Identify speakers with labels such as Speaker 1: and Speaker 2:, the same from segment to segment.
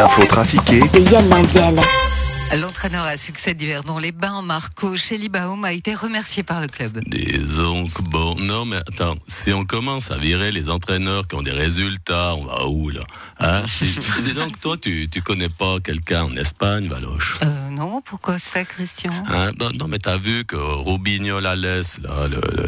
Speaker 1: L'info trafiquée
Speaker 2: de Yann Lambiel.
Speaker 3: L'entraîneur à succès d'Yverdon les Bains, Marco Chelibaum, a été remercié par le club.
Speaker 4: Disons que bon, non mais attends, si on commence à virer les entraîneurs qui ont des résultats, on va où là? Hein? Dis donc, toi, tu, tu connais pas quelqu'un en Espagne, Valoche?
Speaker 3: Euh, non, pourquoi ça, Christian?
Speaker 4: Hein? Ben, Non, mais t'as vu que Rubinho Lales,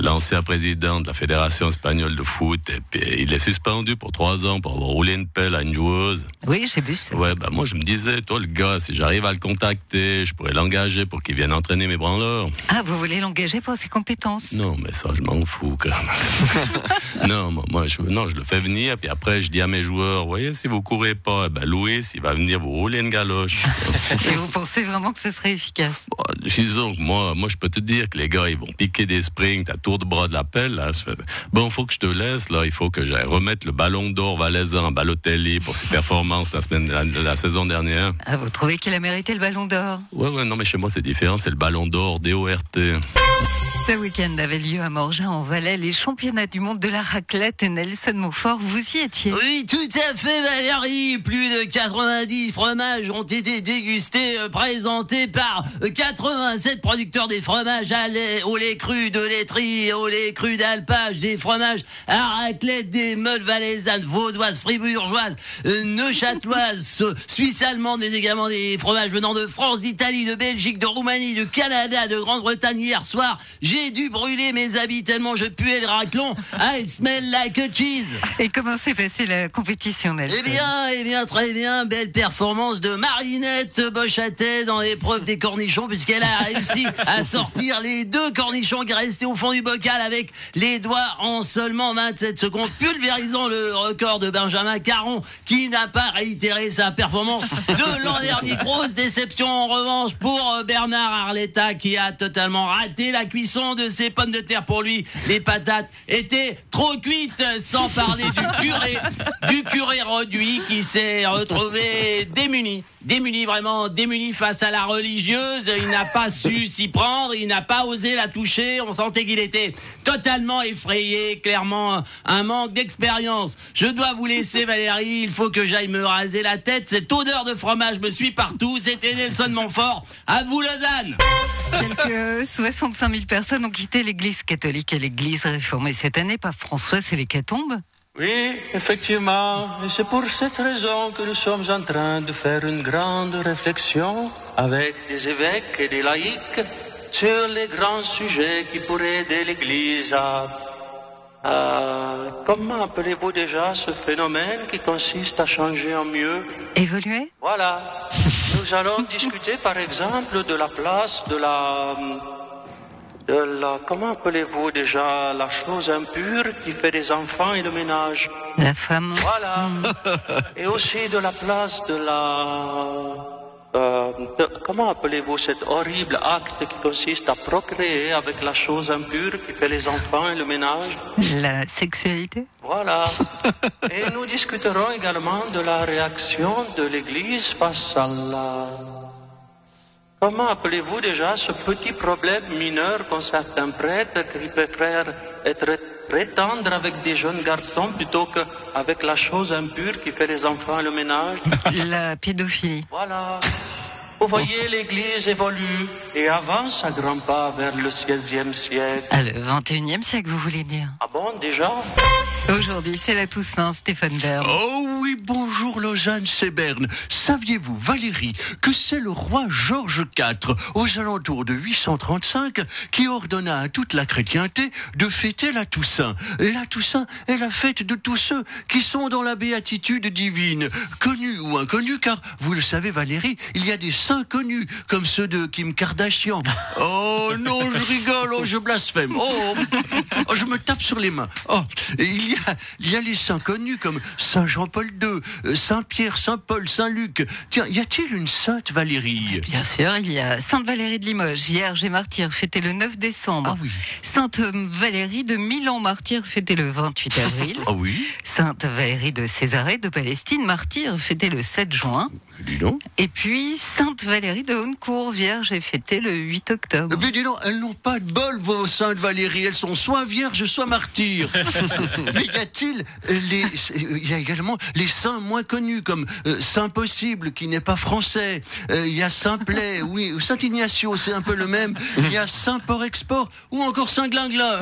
Speaker 4: l'ancien président de la Fédération espagnole de foot, et puis, il est suspendu pour trois ans pour avoir roulé une pelle à une joueuse.
Speaker 3: Oui, j'ai vu ça.
Speaker 4: Ouais, bah moi je me disais, toi le gars, si j'arrive à le contacter, je pourrais l'engager pour qu'il vienne entraîner mes branleurs.
Speaker 3: Ah, vous voulez l'engager pour ses compétences?
Speaker 4: Non, mais ça, je m'en fous quand même. non, moi, moi, je, non, je le fais venir, puis après, je dis à mes joueurs, voyez, si vous courez pas, eh ben, Louis, il va venir vous rouler une galoche.
Speaker 3: Et vous pensez vraiment que ce serait efficace?
Speaker 4: Bon, disons que moi, moi, je peux te dire que les gars, ils vont piquer des sprints à tour de bras de la pelle. Là. Fais, Bon, faut que je te laisse. Là, il faut que j'aille remettre le ballon d'or valaisan à Balotelli pour ses performances la semaine, la, la saison dernière.
Speaker 3: ah, Vous trouvez qu'il a mérité le ballon d'or
Speaker 4: Ouais, ouais, non, mais chez moi, c'est différent. C'est le ballon d'or DORT.
Speaker 3: Ce week-end avait lieu à Morgin en Valais les championnats du monde de la raclette. Nelson Montfort, vous y étiez
Speaker 5: Oui, tout à fait, Valérie. Plus de 90 fromages ont été dégustés, euh, présentés par euh, 87 producteurs des fromages à lait, au lait cru de laiterie, au lait cru d'alpage, des fromages à raclette, des meules valaisannes, vaudoises, fribourgeoises, euh, neuchâteloises, euh, suisses allemandes, mais également des fromages venant de France, d'Italie, de Belgique, de Roumanie, de Canada, de Grande-Bretagne. Hier soir, j'ai dû brûler mes habits tellement je puais le raclon. I smell like a cheese.
Speaker 3: Et comment s'est passée la compétition, Nelson
Speaker 5: Eh bien, eh bien, très bien. Belle performance de Marinette Bochatet dans l'épreuve des cornichons, puisqu'elle a réussi à sortir les deux cornichons qui restaient au fond du bocal avec les doigts en seulement 27 secondes, pulvérisant le record de Benjamin Caron, qui n'a pas réitéré sa performance de l'an dernier. Grosse déception en revanche pour euh, Bernard Arletta, qui a totalement raté la cuisson de ses pommes de terre pour lui. Les patates étaient trop cuites, sans parler du curé, du curé réduit qui s'est retrouvé démuni. Démuni, vraiment démuni face à la religieuse. Il n'a pas su s'y prendre, il n'a pas osé la toucher. On sentait qu'il était totalement effrayé, clairement un manque d'expérience. Je dois vous laisser, Valérie. Il faut que j'aille me raser la tête. Cette odeur de fromage me suit partout. C'était Nelson Montfort. À vous, Lausanne.
Speaker 3: Quelques 65 000 personnes ont quitté l'église catholique et l'église réformée cette année. Pas François, c'est l'hécatombe.
Speaker 6: Oui, effectivement. Et c'est pour cette raison que nous sommes en train de faire une grande réflexion avec des évêques et des laïcs sur les grands sujets qui pourraient aider l'Église à... à- comment appelez-vous déjà ce phénomène qui consiste à changer en mieux?
Speaker 3: Évolué
Speaker 6: Voilà. Nous allons discuter par exemple de la place de la... de la... comment appelez-vous déjà la chose impure qui fait des enfants et le ménage
Speaker 3: La femme
Speaker 6: voilà. Et aussi de la place de la... euh, de- comment appelez-vous cet horrible acte qui consiste à procréer avec la chose impure qui fait les enfants et le ménage
Speaker 3: La sexualité
Speaker 6: Voilà. Et nous discuterons également de la réaction de l'Église face à la... Comment appelez-vous déjà ce petit problème mineur qu'ont certains prêtres qui préfèrent être très tendres avec des jeunes garçons plutôt qu'avec la chose impure qui fait les enfants et le ménage?
Speaker 3: La pédophilie
Speaker 6: Voilà. Vous voyez, l'Église évolue et avance à grands pas vers le 16e siècle.
Speaker 3: Ah, le 21e siècle, vous voulez dire?
Speaker 6: Ah bon, déjà?
Speaker 3: Aujourd'hui, c'est la Toussaint, Stéphane Bern.
Speaker 7: Oh oui, bonjour Lausanne, c'est Berne. Saviez-vous, Valérie, que c'est le roi Georges IV, aux alentours de 835, qui ordonna à toute la chrétienté de fêter la Toussaint? La Toussaint est la fête de tous ceux qui sont dans la béatitude divine, connus ou inconnus, car vous le savez, Valérie, il y a des saints connus, comme ceux de Kim Kardashian. Oh non, je rigole, oh, je blasphème. Oh, oh, je me tape sur les mains. Oh, et il y a, il y a les saints connus comme Saint Jean-Paul II, euh, Saint Pierre, Saint Paul, Saint Luc. Tiens, y a-t-il une sainte Valérie?
Speaker 3: Bien sûr, il y a Sainte Valérie de Limoges, vierge et martyr, fêtée le 9 décembre.
Speaker 7: Ah oui.
Speaker 3: Sainte Valérie de Milan, martyr, fêtée le 28 avril.
Speaker 7: Ah oui.
Speaker 3: Sainte Valérie de Césarée de Palestine, martyr, fêtée le 7 juin. Et puis Sainte Valérie de Haute-Cour, vierge, est fêtée le 8 octobre.
Speaker 5: Mais dis donc, elles n'ont pas de bol, vos saintes Valérie. Elles sont soit vierges, soit martyrs. Mais y a-t-il les, il y a également les saints moins connus, comme euh, Saint Possible, qui n'est pas français. Euh, Il y a Saint Play, oui, ou Saint Ignacio, c'est un peu le même. Il y a Saint Port Export, ou encore Saint Glinglin.